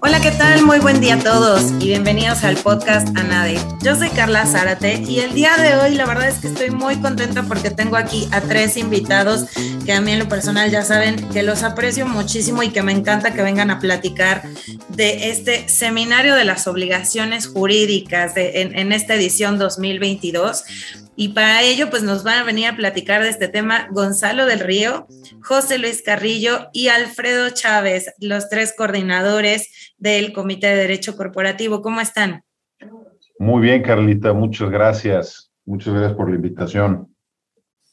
Hola, ¿qué tal? Muy buen día a todos y bienvenidos al podcast ANADE. Yo soy Carla Zárate y el día de hoy la verdad es que estoy muy contenta porque tengo aquí a tres invitados que a mí en lo personal ya saben que los aprecio muchísimo y que me encanta que vengan a platicar de este seminario de las obligaciones jurídicas en, en esta edición 2022. Y para ello, pues nos van a venir a platicar de este tema Gonzalo del Río, José Luis Carrillo y Alfredo Chávez, los tres coordinadores del Comité de Derecho Corporativo. ¿Cómo están? Muy bien, Carlita, muchas gracias. Muchas gracias por la invitación.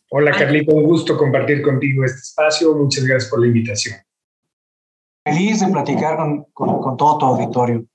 Hola, Carlita, un gusto compartir contigo este espacio. Muchas gracias por la invitación. Feliz de platicar con, con todo tu auditorio.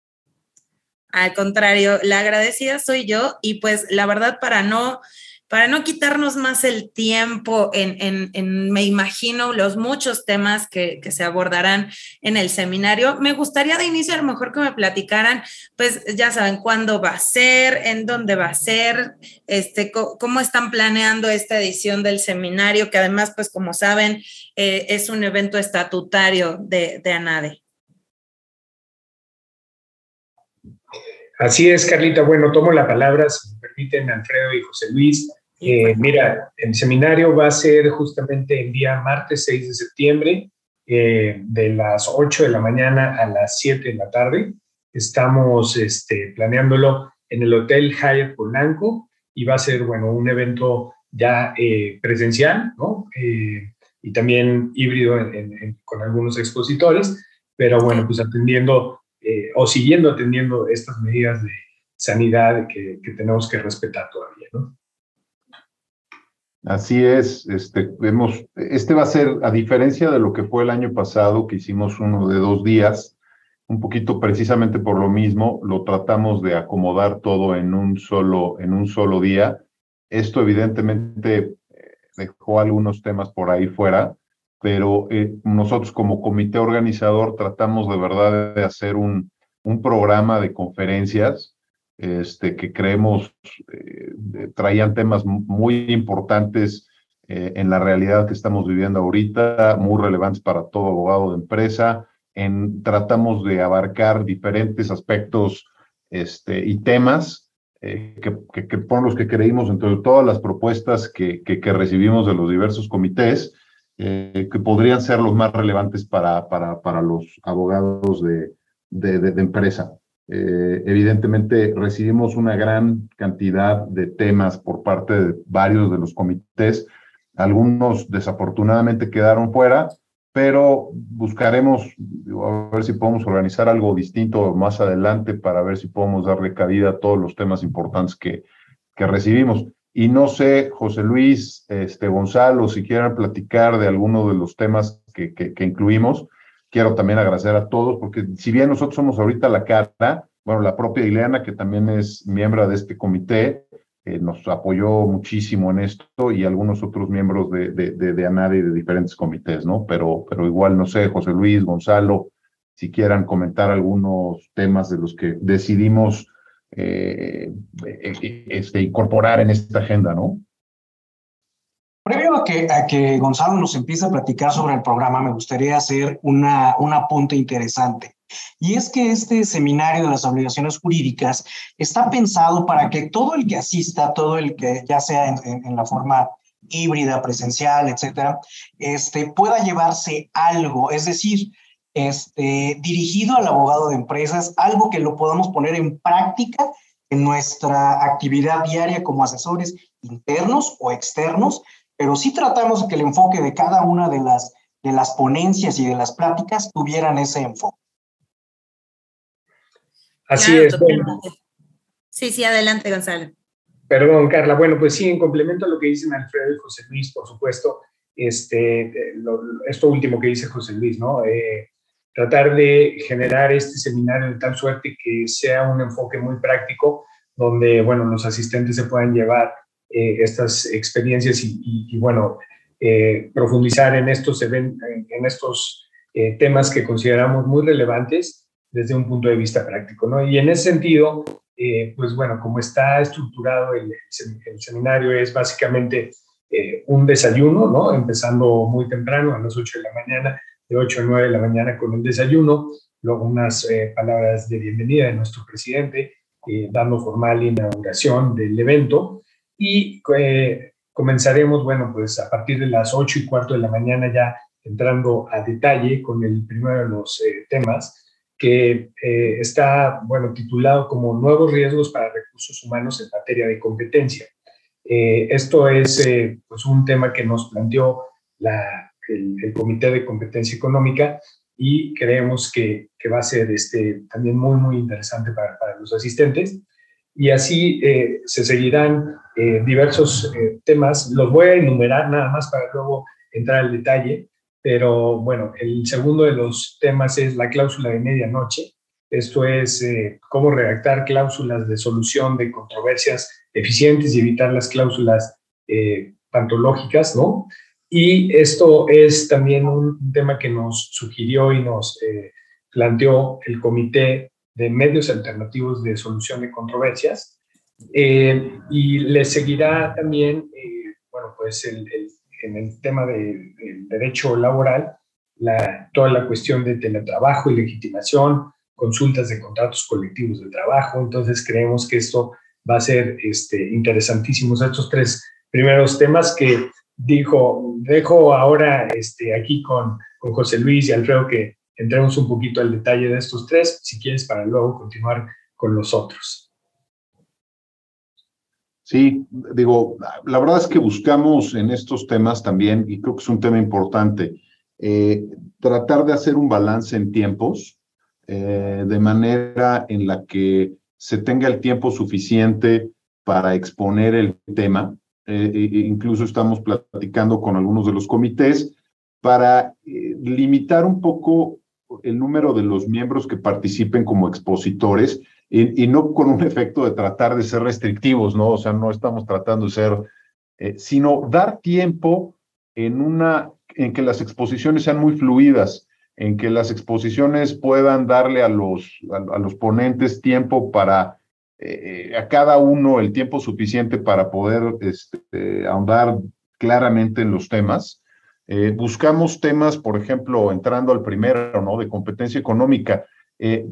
Al contrario, la agradecida soy yo y pues la verdad para no, para no quitarnos más el tiempo en, en, me imagino, los muchos temas que, que, se abordarán en el seminario, me gustaría de inicio a lo mejor que me platicaran, pues ya saben cuándo va a ser, en dónde va a ser, este, cómo están planeando esta edición del seminario, que además, pues como saben, eh, es un evento estatutario de, de ANADE. Así es, Carlita. Bueno, tomo la palabra, si me permiten, Alfredo y José Luis. Eh, mira, el seminario va a ser justamente el día martes 6 de septiembre, eh, de las 8 de la mañana a las 7 de la tarde. Estamos este, planeándolo en el Hotel Hyatt Polanco y va a ser, bueno, un evento ya eh, presencial, ¿no? y también híbrido con algunos expositores, pero bueno, pues atendiendo eh, o siguiendo atendiendo estas medidas de sanidad que, tenemos que respetar todavía, ¿no? Así es, este, vemos, este va a ser, a diferencia de lo que fue el año pasado, que hicimos uno de dos días, un poquito precisamente por lo mismo, lo tratamos de acomodar todo en un solo, en un solo día. Esto evidentemente eh, dejó algunos temas por ahí fuera, pero eh, nosotros como comité organizador tratamos de verdad de hacer un, un programa de conferencias este, que creemos eh, traían temas muy importantes eh, en la realidad que estamos viviendo ahorita, muy relevantes para todo abogado de empresa. En, tratamos de abarcar diferentes aspectos este, y temas que, que, que, por los que creímos entre todas las propuestas que, que, recibimos de los diversos comités, eh, que podrían ser los más relevantes para, para, para los abogados de, de, de, empresa. Eh, evidentemente recibimos una gran cantidad de temas por parte de varios de los comités. Algunos desafortunadamente quedaron fuera, pero buscaremos a ver si podemos organizar algo distinto más adelante para ver si podemos darle cabida a todos los temas importantes que, que recibimos. Y no sé, José Luis, este, Gonzalo, si quieren platicar de alguno de los temas que, incluimos, quiero también agradecer a todos, porque si bien nosotros somos ahorita la cara, bueno, la propia Ileana, que también es miembro de este comité, eh, nos apoyó muchísimo en esto y algunos otros miembros de, de, de, de ANADE y de diferentes comités, ¿no? Pero, pero igual, no sé, José Luis, Gonzalo, si quieran comentar algunos temas de los que decidimos eh, este, incorporar en esta agenda, ¿no? Previo a que, a que Gonzalo nos empiece a platicar sobre el programa, me gustaría hacer una, un apunte interesante. Y es que este seminario de las obligaciones jurídicas está pensado para que todo el que asista, todo el que ya sea en, en la forma híbrida, presencial, etcétera, este, pueda llevarse algo. Es decir, este, dirigido al abogado de empresas, algo que lo podamos poner en práctica en nuestra actividad diaria como asesores internos o externos, pero sí tratamos de que el enfoque de cada una de las, de las ponencias y de las pláticas tuvieran ese enfoque. Así es. Sí, sí, adelante, Gonzalo. Perdón, Carla. Bueno, pues sí, en complemento a lo que dicen Alfredo y José Luis, por supuesto, este, eh, esto último que dice José Luis, ¿no? Eh, tratar de generar este seminario de tal suerte que sea un enfoque muy práctico, donde, bueno, los asistentes se puedan llevar eh, estas experiencias y, bueno, eh, profundizar en estos, en, estos eh, temas que consideramos muy relevantes desde un punto de vista práctico, ¿no? Y en ese sentido, pues bueno, como está estructurado el, el seminario es básicamente eh, un desayuno, ¿no? Empezando muy temprano, a las 8 de la mañana, de 8 a 9 de la mañana con el desayuno, luego unas eh, palabras de bienvenida de nuestro presidente, eh, dando formal inauguración del evento y comenzaremos, bueno, pues a partir de las 8 y cuarto de la mañana ya entrando a detalle con el primero de los temas que está, bueno, titulado como Nuevos riesgos para recursos humanos en materia de competencia. Eh, esto es eh, pues un tema que nos planteó el, Comité de Competencia Económica y creemos que, que, va a ser este, también muy, muy interesante para, para los asistentes. Y así eh, se seguirán diversos temas. Los voy a enumerar nada más para luego entrar al detalle, pero bueno, el segundo de los temas es la cláusula de medianoche. Esto es cómo redactar cláusulas de solución de controversias eficientes y evitar las cláusulas eh, pantológicas, ¿no? Y esto es también un tema que nos sugirió y nos eh, planteó el Comité de Medios Alternativos de Solución de Controversias. Eh, y le seguirá también, bueno, pues en el tema del derecho laboral, la, toda la cuestión de teletrabajo y legitimación, consultas de contratos colectivos de trabajo. Entonces creemos que esto va a ser este, interesantísimos estos tres primeros temas que dijo, dejo ahora este, aquí con, con José Luis y Alfredo que entremos un poquito al detalle de estos tres, si quieres, para luego continuar con los otros. Sí, digo, la verdad es que buscamos en estos temas también, y creo que es un tema importante, eh, tratar de hacer un balance en tiempos, eh, de manera en la que se tenga el tiempo suficiente para exponer el tema. Eh, e, e incluso estamos platicando con algunos de los comités para eh, limitar un poco el número de los miembros que participen como expositores y, no con un efecto de tratar de ser restrictivos, ¿no? O sea, no estamos tratando de ser, eh, sino dar tiempo en una, en que las exposiciones sean muy fluidas en que las exposiciones puedan darle a los, a, los ponentes tiempo para, eh, a cada uno el tiempo suficiente para poder este, ahondar claramente en los temas. Eh, buscamos temas, por ejemplo, entrando al primero, ¿no? De competencia económica, eh,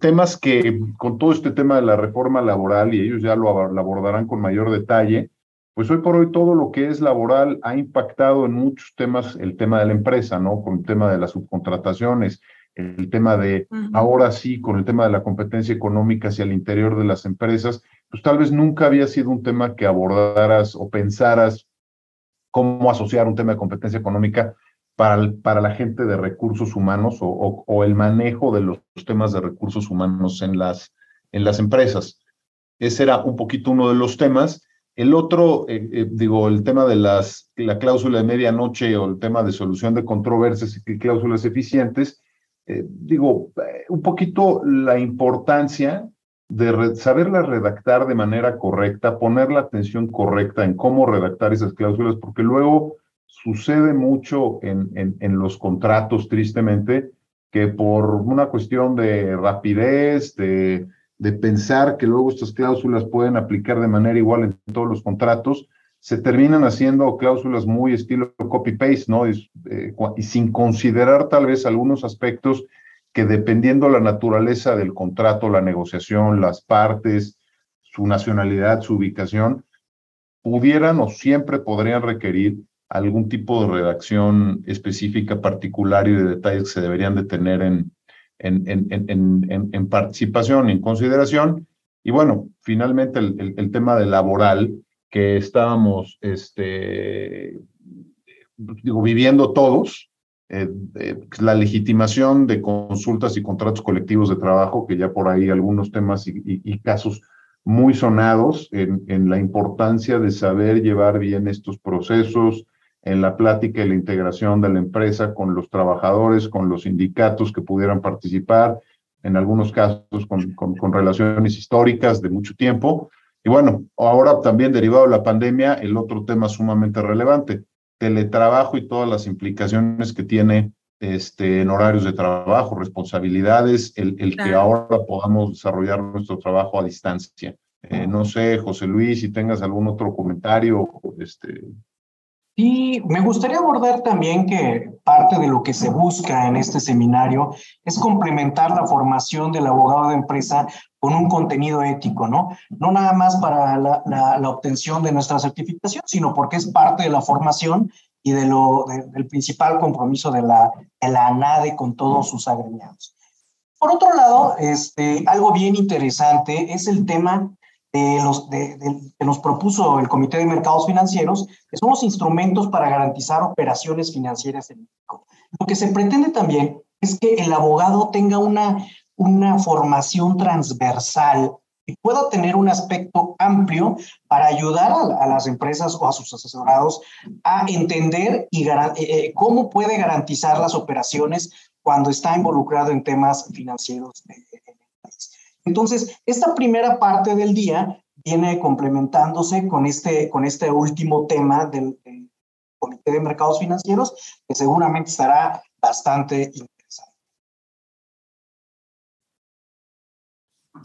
temas que con todo este tema de la reforma laboral, y ellos ya lo abordarán con mayor detalle, pues hoy por hoy todo lo que es laboral ha impactado en muchos temas, el tema de la empresa, ¿no? Con el tema de las subcontrataciones, el tema de, ahora sí, con el tema de la competencia económica hacia el interior de las empresas, pues tal vez nunca había sido un tema que abordaras o pensaras cómo asociar un tema de competencia económica para, para la gente de recursos humanos o, o, el manejo de los temas de recursos humanos en las, en las empresas. Ese era un poquito uno de los temas. El otro, eh, eh, digo, el tema de las, la cláusula de medianoche o el tema de solución de controversias y cláusulas eficientes, eh, digo, un poquito la importancia de saberla redactar de manera correcta, poner la atención correcta en cómo redactar esas cláusulas, porque luego sucede mucho en, en, en los contratos, tristemente, que por una cuestión de rapidez, de de pensar que luego estas cláusulas pueden aplicar de manera igual en todos los contratos, se terminan haciendo cláusulas muy estilo copy-paste, ¿no? Eh, y sin considerar tal vez algunos aspectos que dependiendo la naturaleza del contrato, la negociación, las partes, su nacionalidad, su ubicación, pudieran o siempre podrían requerir algún tipo de redacción específica, particular y de detalles que se deberían de tener en, en, en, en, participación, en consideración. Y bueno, finalmente el, el, tema de laboral que estábamos este, digo, viviendo todos, eh, eh, la legitimación de consultas y contratos colectivos de trabajo, que ya por ahí algunos temas y, casos muy sonados en, en, la importancia de saber llevar bien estos procesos, en la plática y la integración de la empresa con los trabajadores, con los sindicatos que pudieran participar, en algunos casos con, con, relaciones históricas de mucho tiempo. Y bueno, ahora también derivado de la pandemia, el otro tema sumamente relevante, teletrabajo y todas las implicaciones que tiene este, en horarios de trabajo, responsabilidades, el, el que ahora podamos desarrollar nuestro trabajo a distancia. Eh, no sé, José Luis, si tengas algún otro comentario este, Y me gustaría abordar también que parte de lo que se busca en este seminario es complementar la formación del abogado de empresa con un contenido ético, ¿no? No nada más para la, obtención de nuestra certificación, sino porque es parte de la formación y de lo, del principal compromiso de la, de ANADE con todos sus agremiados. Por otro lado, este, algo bien interesante es el tema de los, de, que nos propuso el Comité de Mercados Financieros, que son los instrumentos para garantizar operaciones financieras en México. Lo que se pretende también es que el abogado tenga una, una formación transversal y pueda tener un aspecto amplio para ayudar a, las empresas o a sus asesorados a entender y eh, eh, cómo puede garantizar las operaciones cuando está involucrado en temas financieros entonces, esta primera parte del día viene complementándose con este, con este último tema del, Comité de Mercados Financieros, que seguramente estará bastante interesante.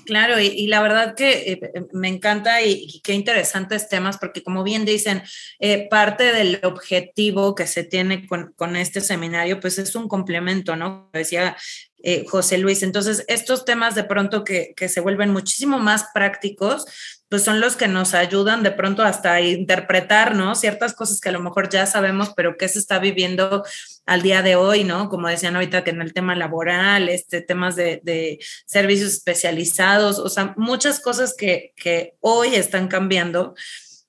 Claro, y, la verdad que eh, me encanta y, qué interesantes temas, porque como bien dicen, eh, parte del objetivo que se tiene con, con, este seminario, pues es un complemento, ¿no? Decía eh, José Luis. Entonces, estos temas de pronto que, se vuelven muchísimo más prácticos, pues son los que nos ayudan de pronto hasta a interpretar, ¿no? Ciertas cosas que a lo mejor ya sabemos, pero que se está viviendo al día de hoy, ¿no? Como decían ahorita que en el tema laboral, este, temas de, servicios especializados, o sea, muchas cosas que, que hoy están cambiando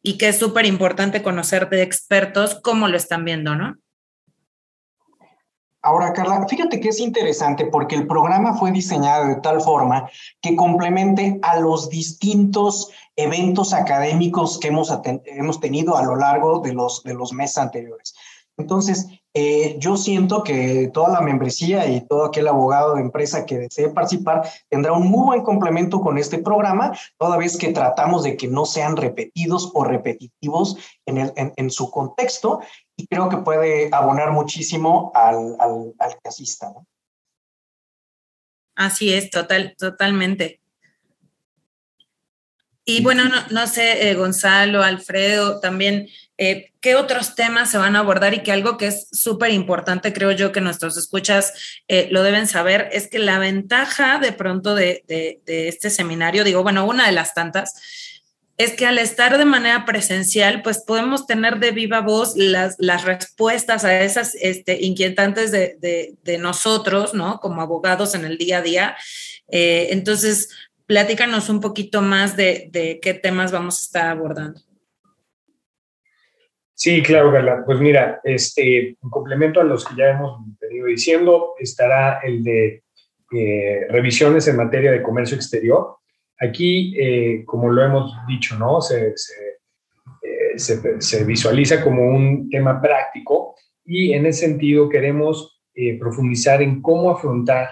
y que es súper importante conocer de expertos cómo lo están viendo, ¿no? Ahora, Carla, fíjate que es interesante porque el programa fue diseñado de tal forma que complemente a los distintos eventos académicos que hemos, hemos tenido a lo largo de los, de los meses anteriores. Entonces, eh, yo siento que toda la membresía y todo aquel abogado de empresa que desee participar tendrá un muy buen complemento con este programa, toda vez que tratamos de que no sean repetidos o repetitivos en, el, en, su contexto y creo que puede abonar muchísimo al, al, al que asista. Así es, total, totalmente. Y bueno, no, no sé, eh, Gonzalo, Alfredo, también eh, qué otros temas se van a abordar y que algo que es súper importante, creo yo que nuestros escuchas eh, lo deben saber, es que la ventaja de pronto de, este seminario, digo, bueno, una de las tantas, es que al estar de manera presencial, pues podemos tener de viva voz las, las respuestas a esas este, inquietantes de, nosotros, ¿no? Como abogados en el día a día. Eh, entonces, platícanos un poquito más de qué temas vamos a estar abordando. Sí, claro, Carla. Pues mira, este, en complemento a los que ya hemos venido diciendo, estará el de eh, revisiones en materia de comercio exterior. Aquí, eh, como lo hemos dicho, ¿no? Se, eh, se, se, visualiza como un tema práctico y en ese sentido queremos profundizar en cómo afrontar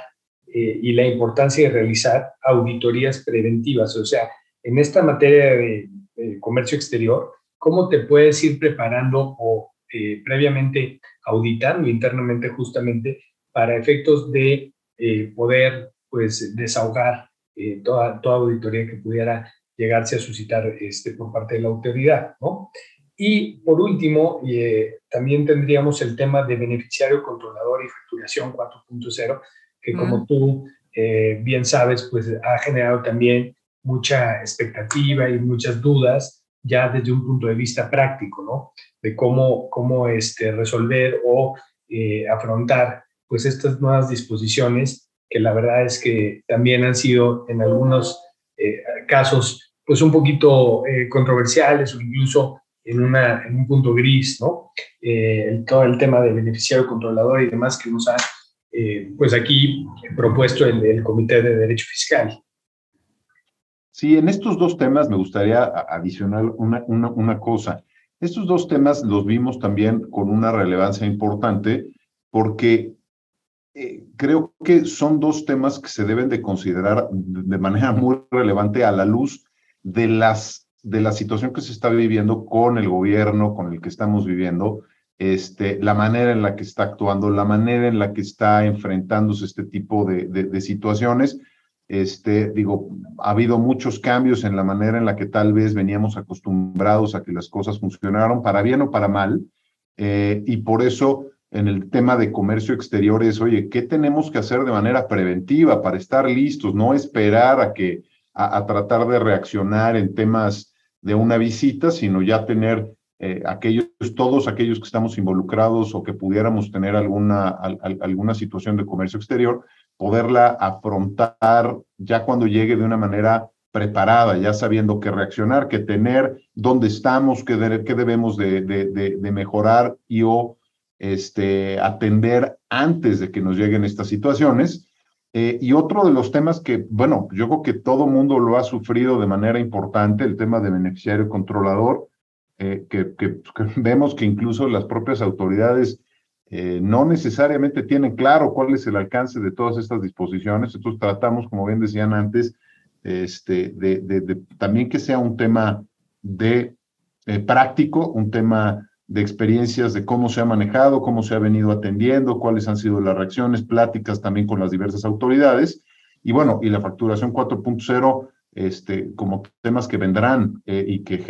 y la importancia de realizar auditorías preventivas. O sea, en esta materia de comercio exterior, cómo te puedes ir preparando o eh, previamente auditando internamente justamente para efectos de eh, poder pues desahogar eh, toda, toda auditoría que pudiera llegarse a suscitar este, por parte de la autoridad, ¿no? Y por último, también tendríamos el tema de beneficiario controlador y facturación 4.0, que como mm. tú bien sabes, pues ha generado también mucha expectativa y muchas dudas ya desde un punto de vista práctico, ¿no? De cómo, cómo este, resolver o eh, afrontar pues estas nuevas disposiciones que la verdad es que también han sido en algunos eh, casos pues un poquito eh, controversiales o incluso en, una, en un punto gris, ¿no? todo el tema de beneficiario controlador y demás que nos ha pues aquí propuesto el, el Comité de Derecho Fiscal. Sí, en estos dos temas me gustaría adicionar una, una, cosa. Estos dos temas los vimos también con una relevancia importante porque eh, creo que son dos temas que se deben de considerar de manera muy relevante a la luz de, las, de la situación que se está viviendo con el gobierno, con el que estamos viviendo, este, la manera en la que está actuando, la manera en la que está enfrentándose este tipo de, de situaciones este, digo, ha habido muchos cambios en la manera en la que tal vez veníamos acostumbrados a que las cosas funcionaron, para bien o para mal. eh, y por eso en el tema de comercio exterior es, oye, ¿qué tenemos que hacer de manera preventiva para estar listos? No esperar a que, a, tratar de reaccionar en temas de una visita, sino ya tener eh, aquellos, todos aquellos que estamos involucrados o que pudiéramos tener alguna, alguna situación de comercio exterior, poderla afrontar ya cuando llegue de una manera preparada, ya sabiendo qué reaccionar, qué tener, dónde estamos, qué, qué debemos de, de, de, mejorar y o este, atender antes de que nos lleguen estas situaciones. Eh, y otro de los temas que, bueno, yo creo que todo mundo lo ha sufrido de manera importante, el tema de beneficiario controlador, eh, que, que, vemos que incluso las propias autoridades eh, no necesariamente tienen claro cuál es el alcance de todas estas disposiciones. Entonces tratamos, como bien decían antes, este, de, de, también que sea un tema de práctico, un tema de experiencias de cómo se ha manejado, cómo se ha venido atendiendo, cuáles han sido las reacciones, pláticas también con las diversas autoridades. Y bueno, y la facturación 4.0 este, como temas que vendrán eh, y que,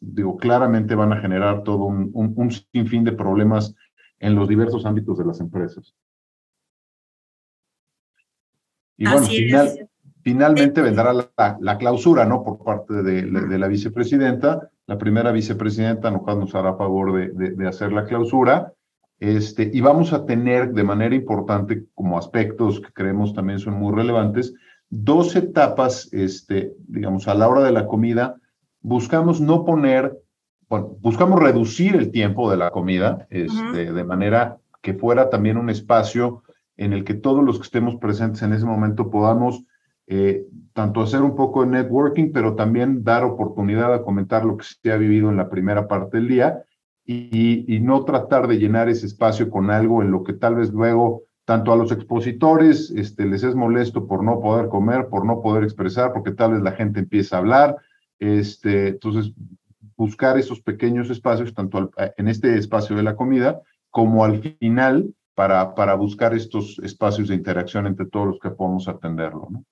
digo, claramente van a generar todo un, un, sinfín de problemas en los diversos ámbitos de las empresas. Y bueno, finalmente vendrá la, la, clausura, ¿no? Por parte de, de la vicepresidenta, la primera vicepresidenta nos hará favor de, de, hacer la clausura. Este, y vamos a tener de manera importante, como aspectos que creemos también son muy relevantes, dos etapas, este, digamos, a la hora de la comida, buscamos no poner, bueno, buscamos reducir el tiempo de la comida, este, de manera que fuera también un espacio en el que todos los que estemos presentes en ese momento podamos eh, tanto hacer un poco de networking, pero también dar oportunidad a comentar lo que se ha vivido en la primera parte del día y, no tratar de llenar ese espacio con algo en lo que tal vez luego tanto a los expositores este, les es molesto por no poder comer, por no poder expresar, porque tal vez la gente empieza a hablar. Este, entonces, buscar esos pequeños espacios, tanto en este espacio de la comida como al final, para, para buscar estos espacios de interacción entre todos los que podamos atenderlo. ¿no?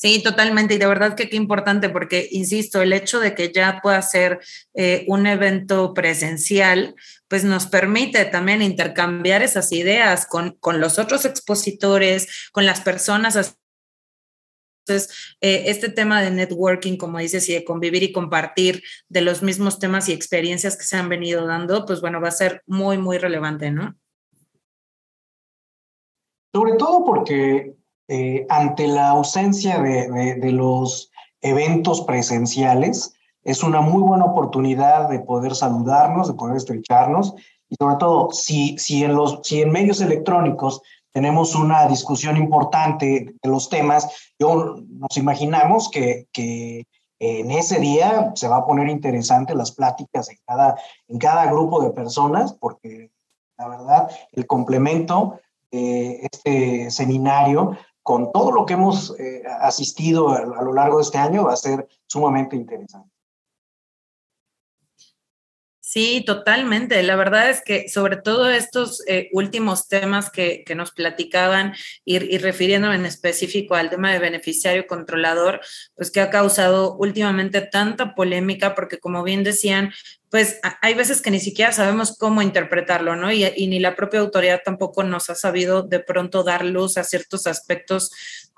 Sí, totalmente. Y de verdad que qué importante, porque, insisto, el hecho de que ya pueda ser eh, un evento presencial, pues nos permite también intercambiar esas ideas con, con los otros expositores, con las personas. Entonces, eh, este tema de networking, como dices, y de convivir y compartir de los mismos temas y experiencias que se han venido dando, pues bueno, va a ser muy, muy relevante, ¿no? Sobre todo porque eh, ante la ausencia de, los eventos presenciales, es una muy buena oportunidad de poder saludarnos, de poder estrecharnos y sobre todo si, si, en, los, si en medios electrónicos tenemos una discusión importante de los temas, yo nos imaginamos que, que en ese día se va a poner interesante las pláticas en cada, en cada grupo de personas, porque la verdad, el complemento de este seminario con todo lo que hemos eh, asistido a, lo largo de este año, va a ser sumamente interesante. Sí, totalmente. La verdad es que sobre todo estos eh, últimos temas que, nos platicaban y, y, refiriéndome en específico al tema de beneficiario controlador, pues que ha causado últimamente tanta polémica porque como bien decían, pues hay veces que ni siquiera sabemos cómo interpretarlo, ¿no? Y, ni la propia autoridad tampoco nos ha sabido de pronto dar luz a ciertos aspectos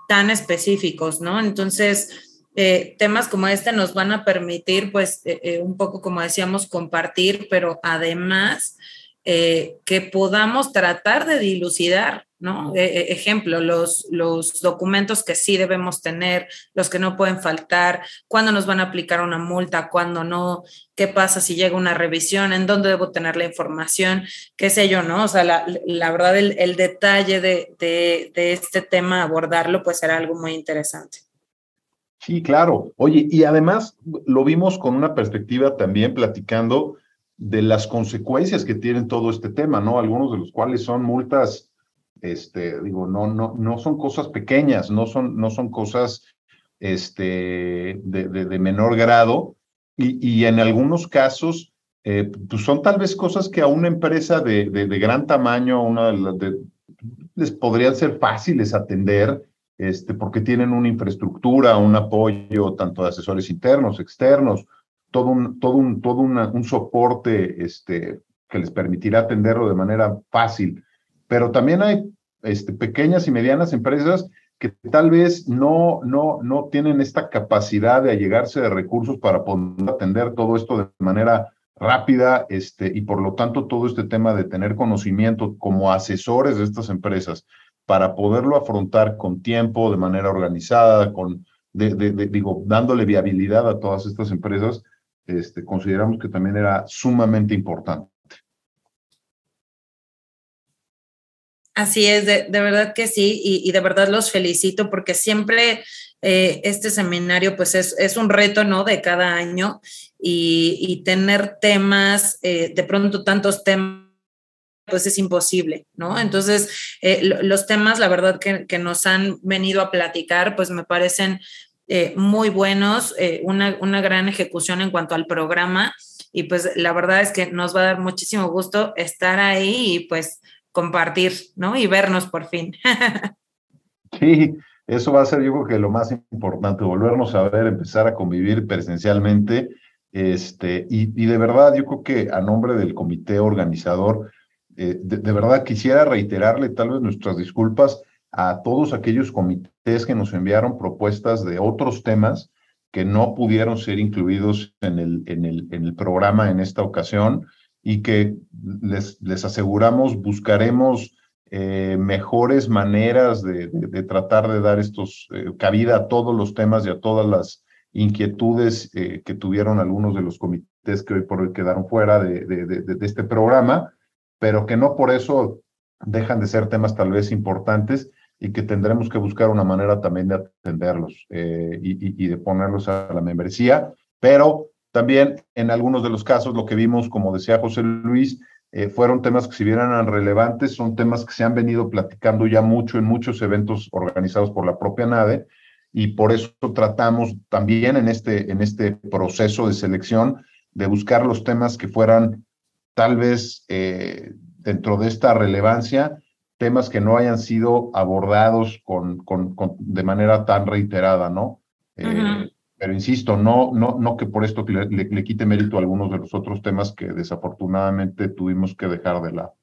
tan específicos, ¿no? Entonces, eh, temas como este nos van a permitir, pues, eh, eh, un poco, como decíamos, compartir, pero además que podamos tratar de dilucidar ¿no? E, e, ejemplo, los, los documentos que sí debemos tener, los que no pueden faltar, cuándo nos van a aplicar una multa, cuándo no, qué pasa si llega una revisión, en dónde debo tener la información, qué sé yo, ¿no? O sea, la, la verdad, el, el detalle de, de, este tema, abordarlo, pues será algo muy interesante. Sí, claro. Oye, y además lo vimos con una perspectiva también platicando de las consecuencias que tienen todo este tema, ¿no? Algunos de los cuales son multas este, digo, no, no, no son cosas pequeñas, no son, no son cosas este, de, de, menor grado y, y, en algunos casos eh, pues son tal vez cosas que a una empresa de, de gran tamaño, una les podrían ser fáciles atender, este, porque tienen una infraestructura, un apoyo tanto de asesores internos, externos, todo un, todo un, todo un soporte este, que les permitirá atenderlo de manera fácil. Pero también hay este, pequeñas y medianas empresas que tal vez no, no, no tienen esta capacidad de allegarse de recursos para poder atender todo esto de manera rápida este, y por lo tanto todo este tema de tener conocimiento como asesores de estas empresas para poderlo afrontar con tiempo, de manera organizada, con, digo, dándole viabilidad a todas estas empresas, este, consideramos que también era sumamente importante. Así es, de, verdad que sí, y, de verdad los felicito porque siempre eh, este seminario pues es, es, un reto, ¿no? De cada año y, tener temas, eh, de pronto tantos temas pues es imposible, ¿no? Entonces, eh, los temas, la verdad que, que, nos han venido a platicar, pues me parecen muy buenos, una, una gran ejecución en cuanto al programa y pues la verdad es que nos va a dar muchísimo gusto estar ahí y pues compartir, ¿no? Y vernos por fin. sí, eso va a ser yo creo que lo más importante, volvernos a ver, empezar a convivir presencialmente. Este, y, de verdad, yo creo que a nombre del comité organizador, eh, de, verdad quisiera reiterarle tal vez nuestras disculpas a todos aquellos comités que nos enviaron propuestas de otros temas que no pudieron ser incluidos en el, en el, en el programa en esta ocasión y que les, les aseguramos buscaremos eh, mejores maneras de, de, tratar de dar estos eh, cabida a todos los temas y a todas las inquietudes eh, que tuvieron algunos de los comités que hoy por hoy quedaron fuera de, de, este programa, pero que no por eso dejan de ser temas tal vez importantes y que tendremos que buscar una manera también de atenderlos y, y, de ponerlos a la membresía, pero también en algunos de los casos lo que vimos, como decía José Luis, eh, fueron temas que si bien eran relevantes, son temas que se han venido platicando ya mucho en muchos eventos organizados por la propia NADE y por eso tratamos también en este, en este proceso de selección de buscar los temas que fueran tal vez eh, dentro de esta relevancia, temas que no hayan sido abordados con, con, de manera tan reiterada, ¿no? Eh, pero insisto, no, no, no que por esto le, le, quite mérito a algunos de los otros temas que desafortunadamente tuvimos que dejar de lado.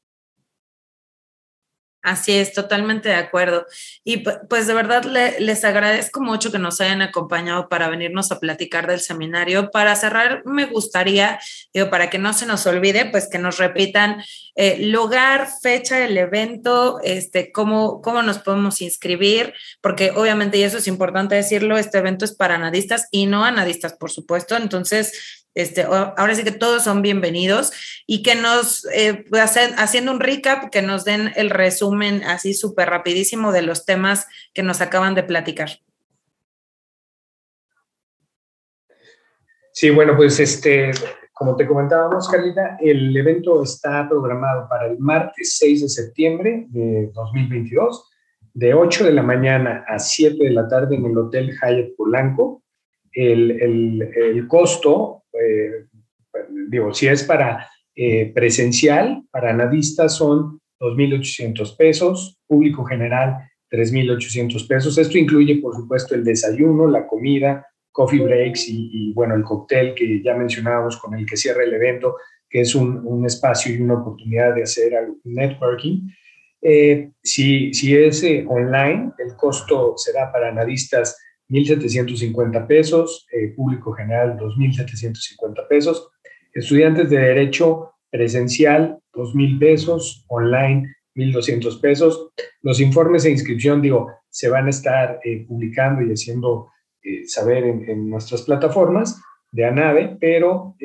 Así es, totalmente de acuerdo. Y pues de verdad les agradezco mucho que nos hayan acompañado para venirnos a platicar del seminario. Para cerrar, me gustaría, digo, para que no se nos olvide, pues que nos repitan eh, lugar, fecha del evento, este, cómo, cómo nos podemos inscribir, porque obviamente, y eso es importante decirlo, este evento es para anadistas y no anadistas, por supuesto. Entonces, este, ahora sí que todos son bienvenidos y que nos, eh, hacen, haciendo un recap, que nos den el resumen así súper rapidísimo de los temas que nos acaban de platicar. Sí, bueno, pues este, como te comentábamos, Carlita, el evento está programado para el martes 6 de septiembre de 2022, de 8 de la mañana a 7 de la tarde en el Hotel Hyatt Polanco. El, el, el costo eh, digo, si es para eh, presencial, para analistas son 2.800 pesos, público general 3.800 pesos. Esto incluye, por supuesto, el desayuno, la comida, coffee breaks y, bueno, el cóctel que ya mencionábamos con el que cierra el evento, que es un, un espacio y una oportunidad de hacer networking. Eh, si, si es online, el costo será para analistas 1.750 pesos, eh, público general 2.750 pesos, estudiantes de derecho presencial 2.000 pesos, online 1.200 pesos. Los informes de inscripción, digo, se van a estar eh, publicando y haciendo eh, saber en, nuestras plataformas de ANADE, pero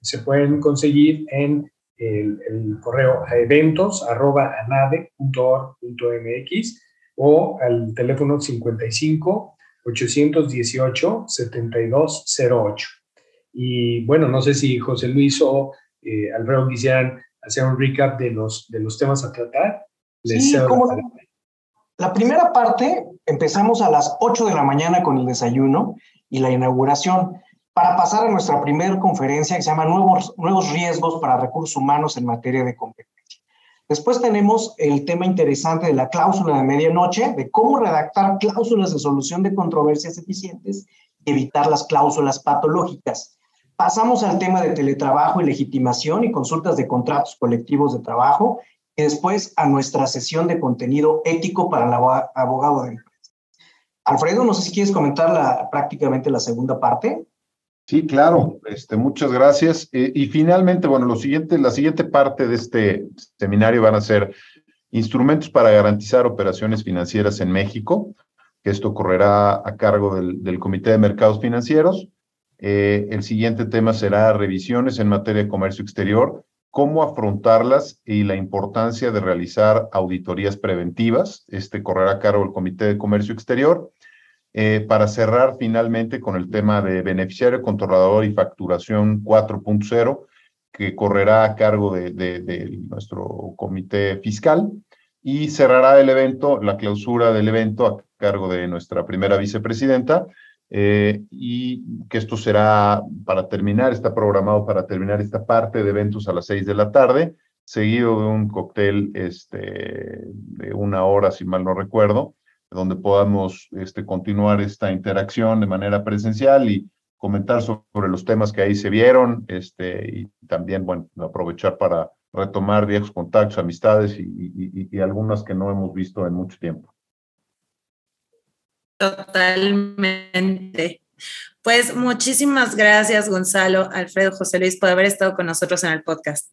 se pueden conseguir en el, correo eventos.anade.org.mx o al teléfono 55 818-7208. Y bueno, no sé si José Luis o eh, Alfredo quisieran hacer un recap de los, de los temas a tratar. sí, la primera parte empezamos a las 8 de la mañana con el desayuno y la inauguración para pasar a nuestra primera conferencia que se llama Nuevos, Nuevos Riesgos para Recursos Humanos en materia de competencia. Después tenemos el tema interesante de la cláusula de medianoche, de cómo redactar cláusulas de solución de controversias eficientes y evitar las cláusulas patológicas. Pasamos al tema de teletrabajo y legitimación y consultas de contratos colectivos de trabajo y después a nuestra sesión de contenido ético para el abogado de empresa. Alfredo, no sé si quieres comentar la, prácticamente la segunda parte. Sí, claro. Este, muchas gracias. Eh, y finalmente, bueno, lo siguiente, la siguiente parte de este seminario van a ser instrumentos para garantizar operaciones financieras en México, que esto correrá a cargo del, Comité de Mercados Financieros. Eh, el siguiente tema será revisiones en materia de comercio exterior, cómo afrontarlas y la importancia de realizar auditorías preventivas. Este correrá a cargo del Comité de Comercio Exterior. Eh, para cerrar finalmente con el tema de beneficiario, controlador y facturación 4.0, que correrá a cargo de, nuestro comité fiscal. Y cerrará el evento, la clausura del evento a cargo de nuestra primera vicepresidenta, eh, y que esto será para terminar, está programado para terminar esta parte de eventos a las seis de la tarde, seguido de un cóctel este, de una hora, si mal no recuerdo, donde podamos este, continuar esta interacción de manera presencial y comentar sobre los temas que ahí se vieron este, y también, bueno, aprovechar para retomar viejos contactos, amistades y, y, y algunas que no hemos visto en mucho tiempo. Totalmente. Pues muchísimas gracias, Gonzalo, Alfredo, José Luis, por haber estado con nosotros en el podcast.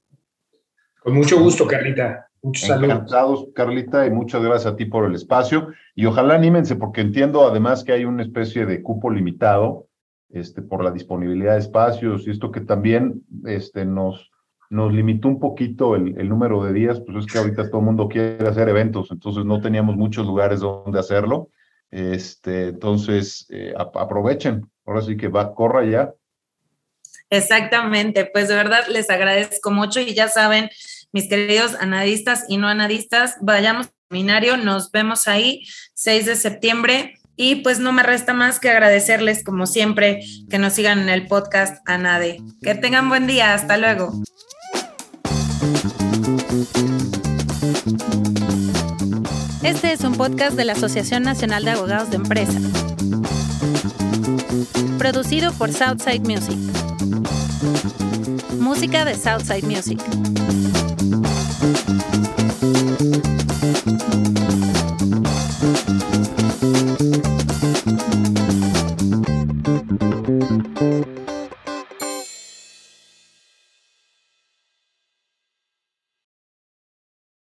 Con mucho gusto, Carlita. Muchos saludos. Carlita, y muchas gracias a ti por el espacio. Y ojalá anímense, porque entiendo además que hay una especie de cupo limitado este, por la disponibilidad de espacios y esto que también este, nos, nos limitó un poquito el, el, número de días, pues es que ahorita todo el mundo quiere hacer eventos, entonces no teníamos muchos lugares donde hacerlo. Este, entonces, eh, aprovechen. Ahora sí que va, corra ya. Exactamente, pues de verdad les agradezco mucho y ya saben, mis queridos anadistas y no anadistas, vayamos al seminario, nos vemos ahí, 6 de septiembre. Y pues no me resta más que agradecerles, como siempre, que nos sigan en el podcast ANADE. Que tengan buen día, hasta luego. Este es un podcast de la Asociación Nacional de Abogados de Empresa. Producido por Southside Music. Música de Southside Music. Thank you.